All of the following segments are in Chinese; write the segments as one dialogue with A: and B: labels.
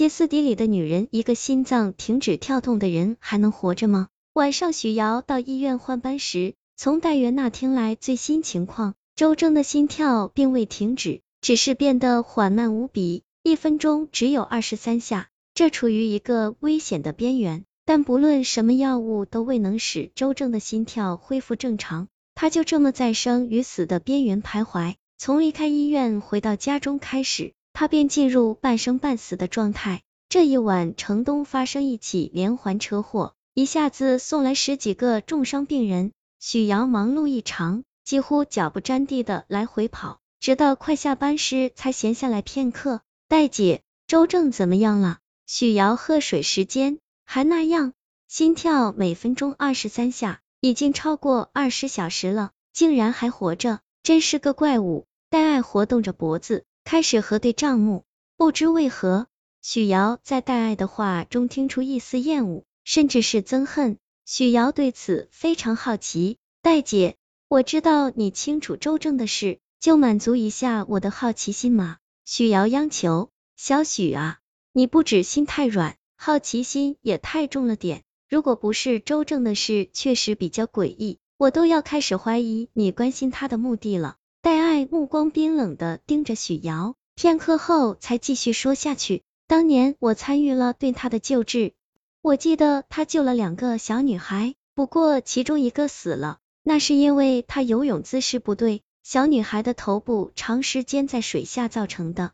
A: 歇斯底里的女人，一个心脏停止跳动的人还能活着吗？晚上，许瑶到医院换班时，从代元那听来最新情况，周正的心跳并未停止，只是变得缓慢无比，一分钟只有二十三下，这处于一个危险的边缘。但不论什么药物都未能使周正的心跳恢复正常，他就这么在生与死的边缘徘徊。从离开医院回到家中开始。他便进入半生半死的状态。这一晚，城东发生一起连环车祸，一下子送来十几个重伤病人。许瑶忙碌异常，几乎脚不沾地的来回跑，直到快下班时才闲下来片刻。戴姐，周正怎么样了？许瑶喝水时间还那样，心跳每分钟二十三下，已经超过二十小时了，竟然还活着，真是个怪物。戴爱活动着脖子。开始核对账目，不知为何，许瑶在戴爱的话中听出一丝厌恶，甚至是憎恨。许瑶对此非常好奇，戴姐，我知道你清楚周正的事，就满足一下我的好奇心嘛。许瑶央求，小许啊，你不止心太软，好奇心也太重了点。如果不是周正的事确实比较诡异，我都要开始怀疑你关心他的目的了。戴爱目光冰冷的盯着许瑶，片刻后才继续说下去。当年我参与了对他的救治，我记得他救了两个小女孩，不过其中一个死了，那是因为他游泳姿势不对，小女孩的头部长时间在水下造成的。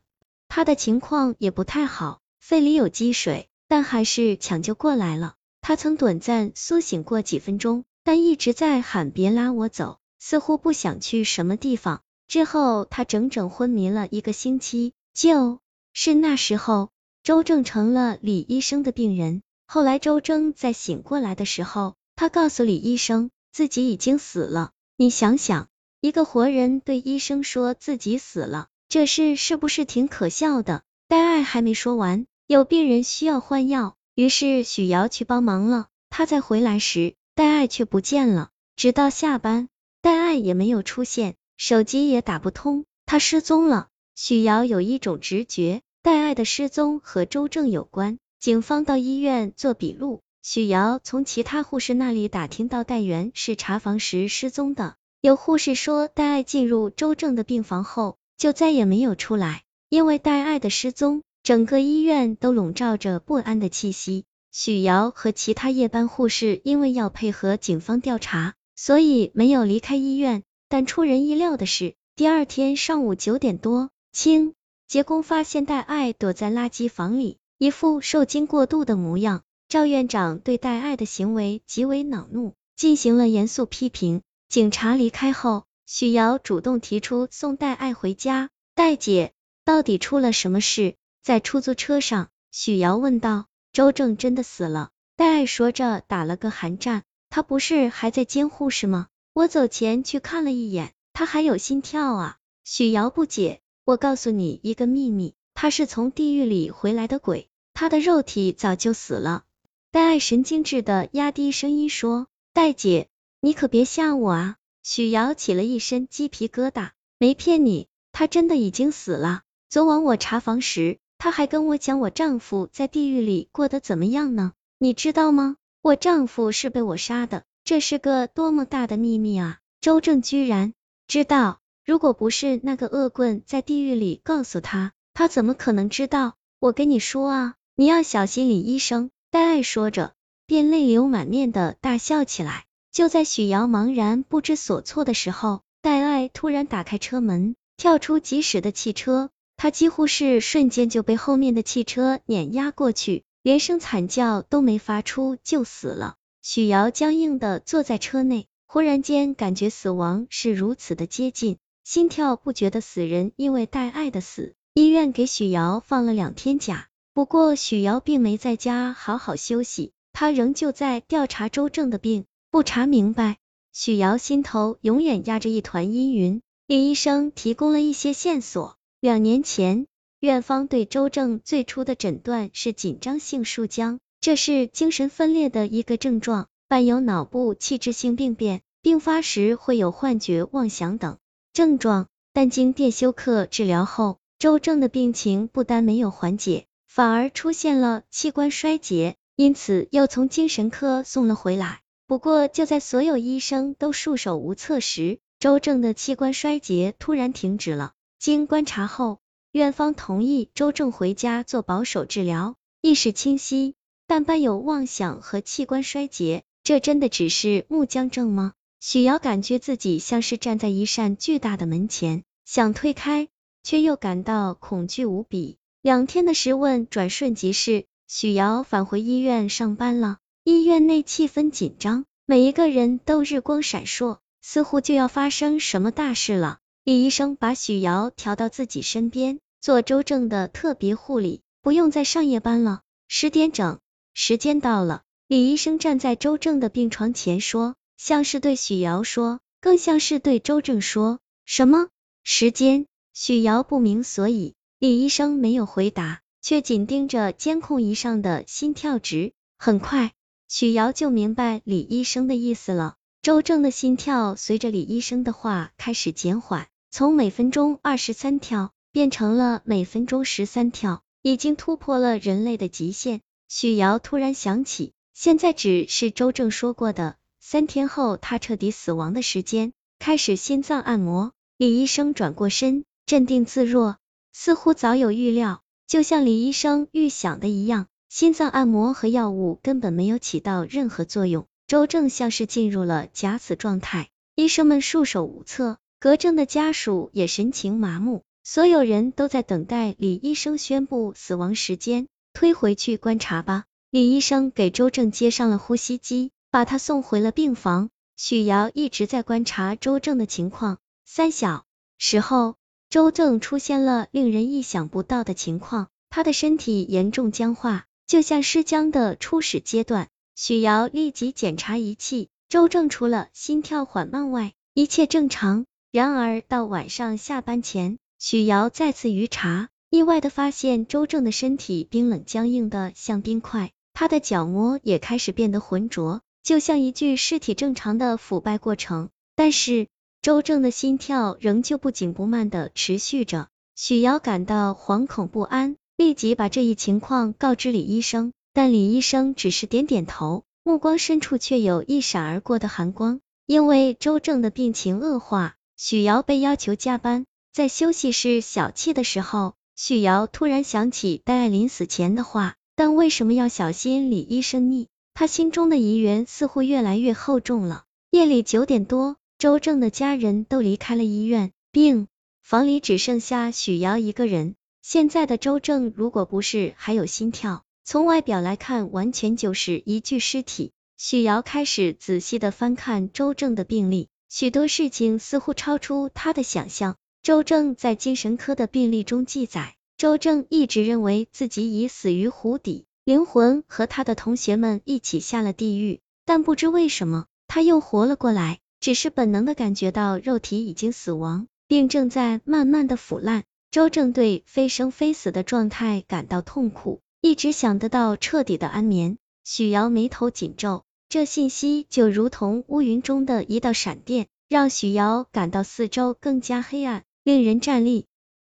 A: 他的情况也不太好，肺里有积水，但还是抢救过来了。他曾短暂苏醒过几分钟，但一直在喊别拉我走。似乎不想去什么地方，之后他整整昏迷了一个星期。就是那时候，周正成了李医生的病人。后来周正在醒过来的时候，他告诉李医生自己已经死了。你想想，一个活人对医生说自己死了，这事是不是挺可笑的？戴爱还没说完，有病人需要换药，于是许瑶去帮忙了。他再回来时，戴爱却不见了，直到下班。戴爱也没有出现，手机也打不通，他失踪了。许瑶有一种直觉，戴爱的失踪和周正有关。警方到医院做笔录，许瑶从其他护士那里打听到戴元是查房时失踪的。有护士说，戴爱进入周正的病房后就再也没有出来。因为戴爱的失踪，整个医院都笼罩着不安的气息。许瑶和其他夜班护士因为要配合警方调查。所以没有离开医院，但出人意料的是，第二天上午九点多，清洁工发现戴爱躲在垃圾房里，一副受惊过度的模样。赵院长对戴爱的行为极为恼怒，进行了严肃批评。警察离开后，许瑶主动提出送戴爱回家。戴姐，到底出了什么事？在出租车上，许瑶问道。周正真的死了。戴爱说着，打了个寒战。他不是还在监护室吗？我走前去看了一眼，他还有心跳啊。许瑶不解，我告诉你一个秘密，他是从地狱里回来的鬼，他的肉体早就死了。戴爱神经质的压低声音说：“戴姐，你可别吓我啊！”许瑶起了一身鸡皮疙瘩，没骗你，他真的已经死了。昨晚我查房时，他还跟我讲我丈夫在地狱里过得怎么样呢，你知道吗？我丈夫是被我杀的，这是个多么大的秘密啊！周正居然知道，如果不是那个恶棍在地狱里告诉他，他怎么可能知道？我跟你说啊，你要小心李医生。戴爱说着，便泪流满面的大笑起来。就在许瑶茫然不知所措的时候，戴爱突然打开车门，跳出疾驶的汽车，他几乎是瞬间就被后面的汽车碾压过去。连声惨叫都没发出就死了。许瑶僵硬的坐在车内，忽然间感觉死亡是如此的接近，心跳不绝的死人因为戴爱的死，医院给许瑶放了两天假。不过许瑶并没在家好好休息，她仍旧在调查周正的病，不查明白，许瑶心头永远压着一团阴云。李医生提供了一些线索，两年前。院方对周正最初的诊断是紧张性束僵，这是精神分裂的一个症状，伴有脑部器质性病变，并发时会有幻觉、妄想等症状。但经电休克治疗后，周正的病情不但没有缓解，反而出现了器官衰竭，因此又从精神科送了回来。不过就在所有医生都束手无策时，周正的器官衰竭突然停止了。经观察后，院方同意周正回家做保守治疗，意识清晰，但伴有妄想和器官衰竭。这真的只是木僵症吗？许瑶感觉自己像是站在一扇巨大的门前，想推开，却又感到恐惧无比。两天的时问转瞬即逝，许瑶返回医院上班了。医院内气氛紧张，每一个人都日光闪烁，似乎就要发生什么大事了。李医生把许瑶调到自己身边，做周正的特别护理，不用再上夜班了。十点整，时间到了。李医生站在周正的病床前说，像是对许瑶说，更像是对周正说。什么时间？许瑶不明所以。李医生没有回答，却紧盯着监控仪上的心跳值。很快。许瑶就明白李医生的意思了，周正的心跳随着李医生的话开始减缓，从每分钟二十三跳变成了每分钟十三跳，已经突破了人类的极限。许瑶突然想起，现在只是周正说过的三天后他彻底死亡的时间，开始心脏按摩。李医生转过身，镇定自若，似乎早有预料，就像李医生预想的一样。心脏按摩和药物根本没有起到任何作用，周正像是进入了假死状态，医生们束手无策，葛正的家属也神情麻木，所有人都在等待李医生宣布死亡时间。推回去观察吧。李医生给周正接上了呼吸机，把他送回了病房。许瑶一直在观察周正的情况。三小时后，周正出现了令人意想不到的情况，他的身体严重僵化。就像尸僵的初始阶段，许瑶立即检查仪器，周正除了心跳缓慢外，一切正常。然而到晚上下班前，许瑶再次余查，意外的发现周正的身体冰冷僵硬的像冰块，他的角膜也开始变得浑浊，就像一具尸体正常的腐败过程。但是周正的心跳仍旧不紧不慢的持续着，许瑶感到惶恐不安。立即把这一情况告知李医生，但李医生只是点点头，目光深处却有一闪而过的寒光。因为周正的病情恶化，许瑶被要求加班。在休息室小憩的时候，许瑶突然想起戴爱临死前的话，但为什么要小心李医生呢？他心中的疑云似乎越来越厚重了。夜里九点多，周正的家人都离开了医院，病房里只剩下许瑶一个人。现在的周正，如果不是还有心跳，从外表来看，完全就是一具尸体。许瑶开始仔细的翻看周正的病历，许多事情似乎超出他的想象。周正在精神科的病历中记载，周正一直认为自己已死于湖底，灵魂和他的同学们一起下了地狱，但不知为什么，他又活了过来，只是本能的感觉到肉体已经死亡，并正在慢慢的腐烂。周正对非生非死的状态感到痛苦，一直想得到彻底的安眠。许瑶眉头紧皱，这信息就如同乌云中的一道闪电，让许瑶感到四周更加黑暗，令人战栗。